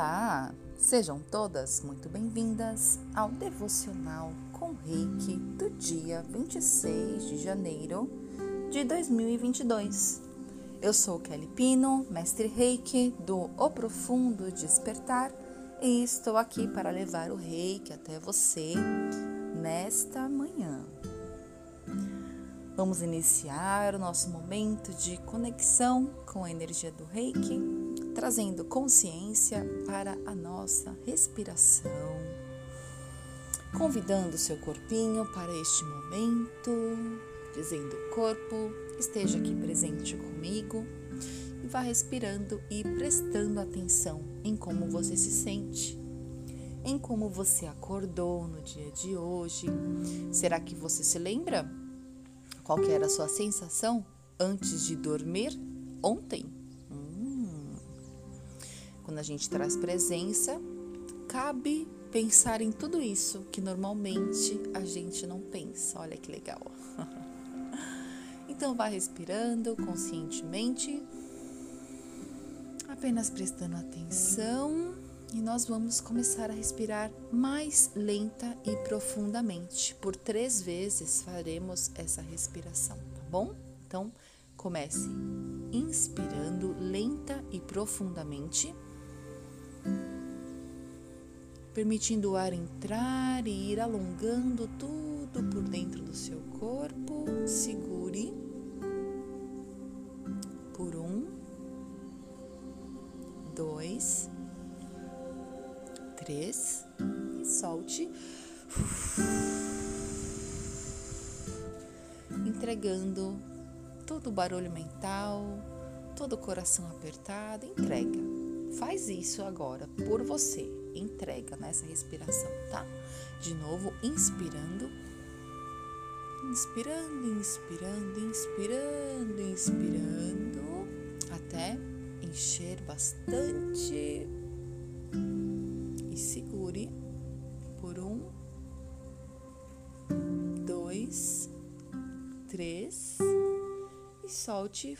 Olá! Sejam todas muito bem-vindas ao devocional com Reiki do dia 26 de janeiro de 2022. Eu sou Kelly Pino, mestre Reiki do O Profundo Despertar e estou aqui para levar o Reiki até você nesta manhã. Vamos iniciar o nosso momento de conexão com a energia do Reiki, trazendo consciência para a nossa respiração, convidando seu corpinho para este momento, dizendo corpo, esteja aqui presente comigo e vá respirando e prestando atenção em como você se sente, em como você acordou no dia de hoje. Será que você se lembra qual era a sua sensação antes de dormir ontem? Quando a gente traz presença, cabe pensar em tudo isso que normalmente a gente não pensa. Olha que legal. Então vá respirando conscientemente, apenas prestando atenção e nós vamos começar a respirar mais lenta e profundamente. Por três vezes faremos essa respiração, tá bom? Então, comece inspirando lenta e profundamente, permitindo o ar entrar e ir alongando tudo por dentro do seu corpo. Segure por um, dois três e solte. Entregando todo o barulho mental, todo o coração apertado, entrega. Faz isso agora por você. Entrega nessa respiração, tá? De novo, inspirando. Inspirando, inspirando, inspirando, inspirando até encher bastante segure por um, dois, três e solte.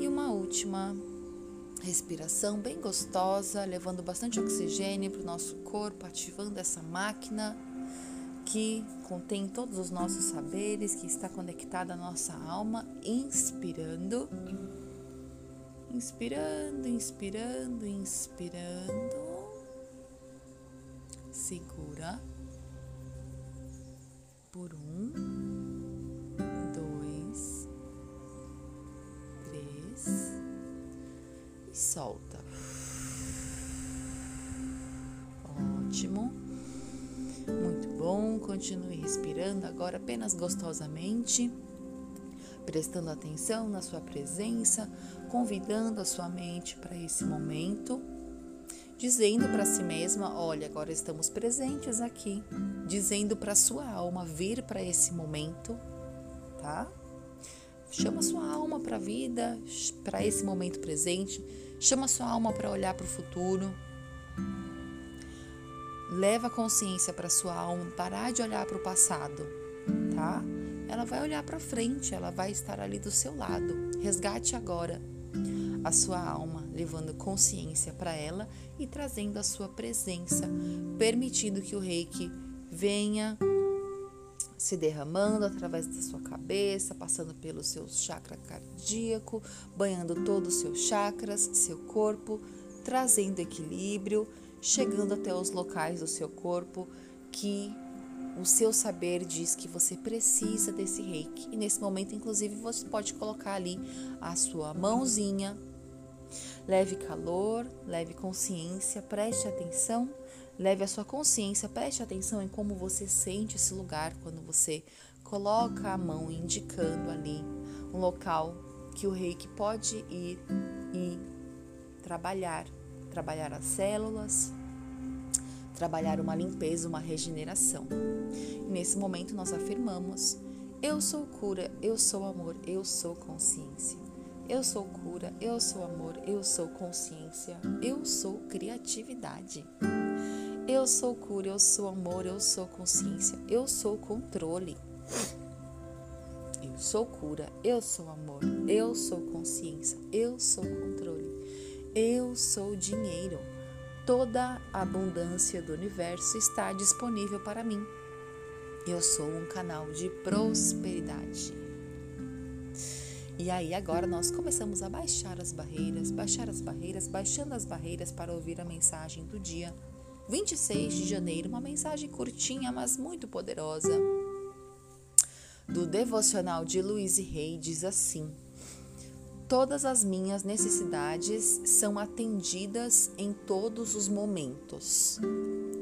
E uma última respiração bem gostosa, levando bastante oxigênio para o nosso corpo, ativando essa máquina que contém todos os nossos saberes, que está conectada à nossa alma, inspirando. Inspirando, inspirando, inspirando. Segura. Por um, solta. Ótimo. Muito bom. Continue respirando agora apenas gostosamente prestando atenção na sua presença, convidando a sua mente para esse momento, dizendo para si mesma: Olha, agora estamos presentes aqui, dizendo para sua alma vir para esse momento, tá? Chama sua alma para a vida, para esse momento presente, chama sua alma para olhar para o futuro. Leva a consciência para sua alma, parar de olhar para o passado, tá? ela vai olhar para frente, ela vai estar ali do seu lado. Resgate agora a sua alma, levando consciência para ela e trazendo a sua presença, permitindo que o reiki venha se derramando através da sua cabeça, passando pelo seu chakra cardíaco, banhando todos os seus chakras, seu corpo, trazendo equilíbrio, chegando até os locais do seu corpo que o seu saber diz que você precisa desse reiki. E nesse momento, inclusive, você pode colocar ali a sua mãozinha. Leve calor, leve consciência, preste atenção, leve a sua consciência, preste atenção em como você sente esse lugar quando você coloca a mão indicando ali um local que o reiki pode ir e trabalhar, trabalhar as células, trabalhar uma limpeza, uma regeneração. E nesse momento nós afirmamos: Eu sou cura, eu sou amor, eu sou consciência. Eu sou cura, eu sou amor, eu sou consciência, eu sou criatividade. Eu sou cura, eu sou amor, eu sou consciência, eu sou controle. Eu sou cura, eu sou amor, eu sou consciência, eu sou controle, eu sou dinheiro. Toda a abundância do universo está disponível para mim. Eu sou um canal de prosperidade. E aí agora nós começamos a baixar as barreiras, baixar as barreiras, baixando as barreiras para ouvir a mensagem do dia 26 de janeiro, uma mensagem curtinha, mas muito poderosa. Do devocional de Luiz Rei diz assim: Todas as minhas necessidades são atendidas em todos os momentos.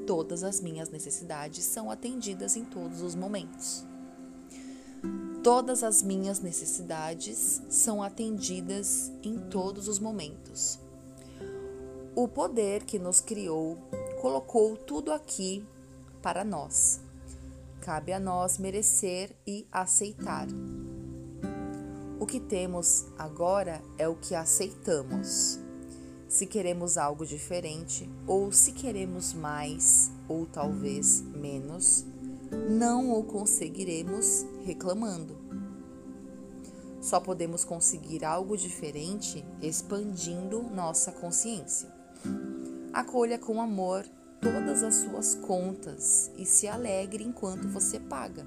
Todas as minhas necessidades são atendidas em todos os momentos. Todas as minhas necessidades são atendidas em todos os momentos. O poder que nos criou colocou tudo aqui para nós. Cabe a nós merecer e aceitar. O que temos agora é o que aceitamos. Se queremos algo diferente, ou se queremos mais, ou talvez menos, não o conseguiremos reclamando. Só podemos conseguir algo diferente expandindo nossa consciência. Acolha com amor todas as suas contas e se alegre enquanto você paga,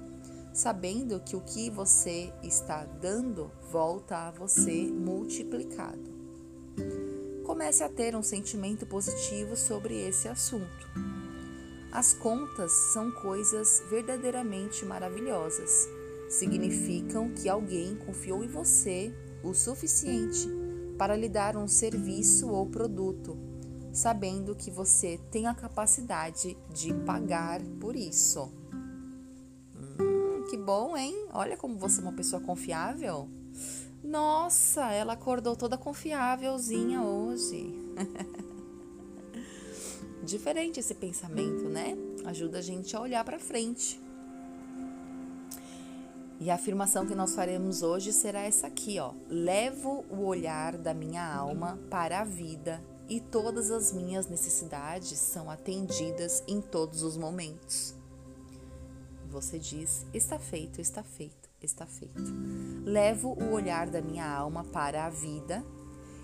sabendo que o que você está dando volta a você multiplicado. Comece a ter um sentimento positivo sobre esse assunto. As contas são coisas verdadeiramente maravilhosas. Significam que alguém confiou em você o suficiente para lhe dar um serviço ou produto, sabendo que você tem a capacidade de pagar por isso. Hum, que bom, hein? Olha como você é uma pessoa confiável. Nossa, ela acordou toda confiávelzinha hoje. Diferente esse pensamento, né? Ajuda a gente a olhar para frente. E a afirmação que nós faremos hoje será essa aqui, ó. Levo o olhar da minha alma para a vida e todas as minhas necessidades são atendidas em todos os momentos. Você diz: está feito, está feito, está feito. Levo o olhar da minha alma para a vida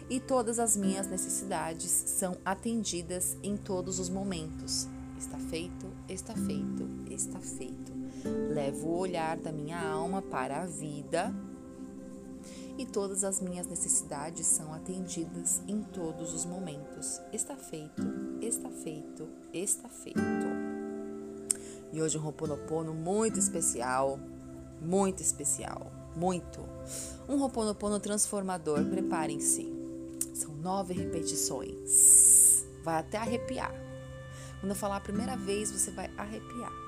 e todas as minhas necessidades são atendidas em todos os momentos. Está feito, está feito, está feito. Levo o olhar da minha alma para a vida e todas as minhas necessidades são atendidas em todos os momentos. Está feito, está feito, está feito. E hoje um Roponopono muito especial, muito especial, muito. Um Roponopono transformador, preparem-se. São nove repetições. Vai até arrepiar. Quando eu falar a primeira vez, você vai arrepiar.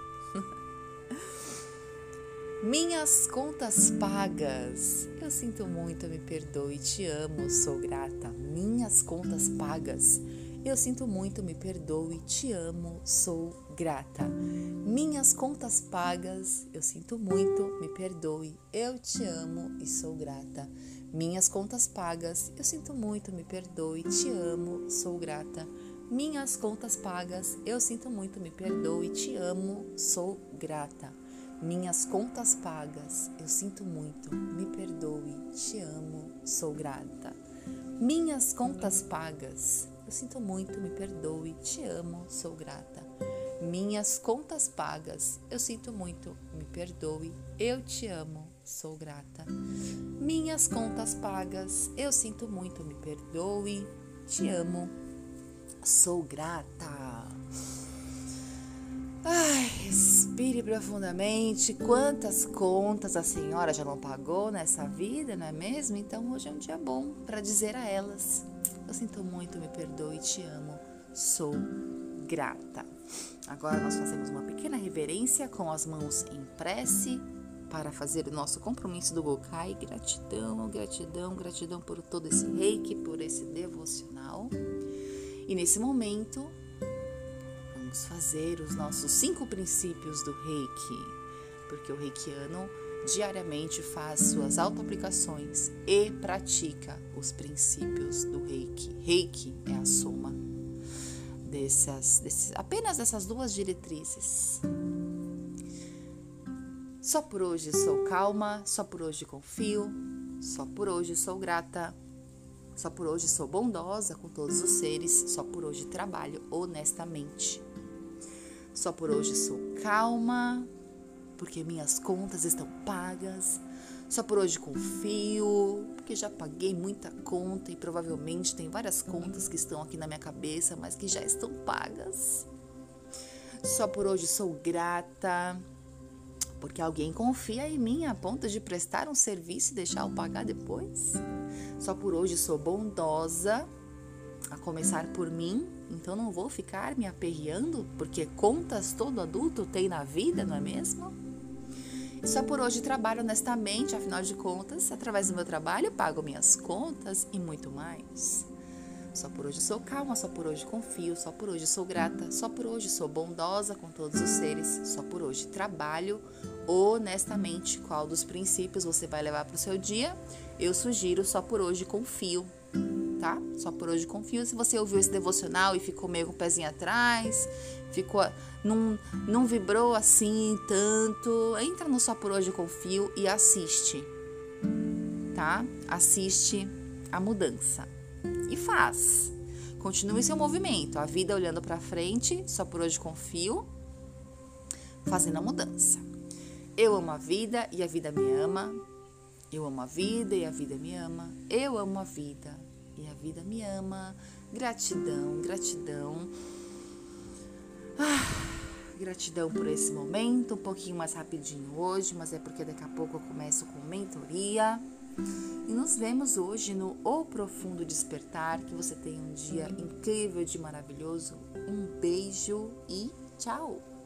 Minhas contas pagas. Eu sinto muito, me perdoe, te amo, sou grata. Minhas contas pagas. Eu sinto muito, me perdoe, te amo, sou grata. Minhas contas pagas. Eu sinto muito, me perdoe, eu te amo e sou grata minhas contas pagas, eu sinto muito, me perdoe, te amo, sou grata. Minhas contas pagas, eu sinto muito, me perdoe, te amo, sou grata. Minhas contas pagas, eu sinto muito, me perdoe, te amo, sou grata. Minhas contas pagas, eu sinto muito, me perdoe, te amo, sou grata. Minhas contas pagas, eu sinto muito, me perdoe, eu te amo, sou grata. Minhas contas pagas, eu sinto muito, me perdoe, te amo, sou grata. Ai, respire profundamente. Quantas contas a senhora já não pagou nessa vida, não é mesmo? Então hoje é um dia bom para dizer a elas: Eu sinto muito, me perdoe, te amo, sou grata. Agora nós fazemos uma pequena reverência com as mãos em prece para fazer o nosso compromisso do Gokai. Gratidão, gratidão, gratidão por todo esse reiki, por esse devocional. E nesse momento, vamos fazer os nossos cinco princípios do reiki, porque o reikiano diariamente faz suas auto-aplicações e pratica os princípios do reiki. Reiki é a soma dessas, desses, apenas dessas duas diretrizes. Só por hoje sou calma, só por hoje confio. Só por hoje sou grata. Só por hoje sou bondosa com todos os seres. Só por hoje trabalho honestamente. Só por hoje sou calma, porque minhas contas estão pagas. Só por hoje confio, porque já paguei muita conta e provavelmente tem várias contas que estão aqui na minha cabeça, mas que já estão pagas. Só por hoje sou grata, porque alguém confia em mim a ponto de prestar um serviço e deixar eu pagar depois. Só por hoje sou bondosa, a começar por mim, então não vou ficar me aperreando, porque contas todo adulto tem na vida, não é mesmo? Só por hoje trabalho honestamente, afinal de contas, através do meu trabalho pago minhas contas e muito mais. Só por hoje sou calma, só por hoje confio, só por hoje sou grata, só por hoje sou bondosa com todos os seres, só por hoje trabalho honestamente. Qual dos princípios você vai levar para o seu dia? Eu sugiro só por hoje confio, tá? Só por hoje confio. Se você ouviu esse devocional e ficou meio com o pezinho atrás, ficou não, não vibrou assim tanto, entra no Só por hoje confio e assiste, tá? Assiste a mudança e faz. Continue seu movimento, a vida olhando para frente, só por hoje confio, fazendo a mudança. Eu amo a vida e a vida me ama. Eu amo a vida e a vida me ama. Eu amo a vida e a vida me ama. Gratidão, gratidão. Ah, gratidão por esse momento, um pouquinho mais rapidinho hoje, mas é porque daqui a pouco eu começo com mentoria. E nos vemos hoje no O Profundo Despertar. Que você tenha um dia incrível de maravilhoso. Um beijo e tchau!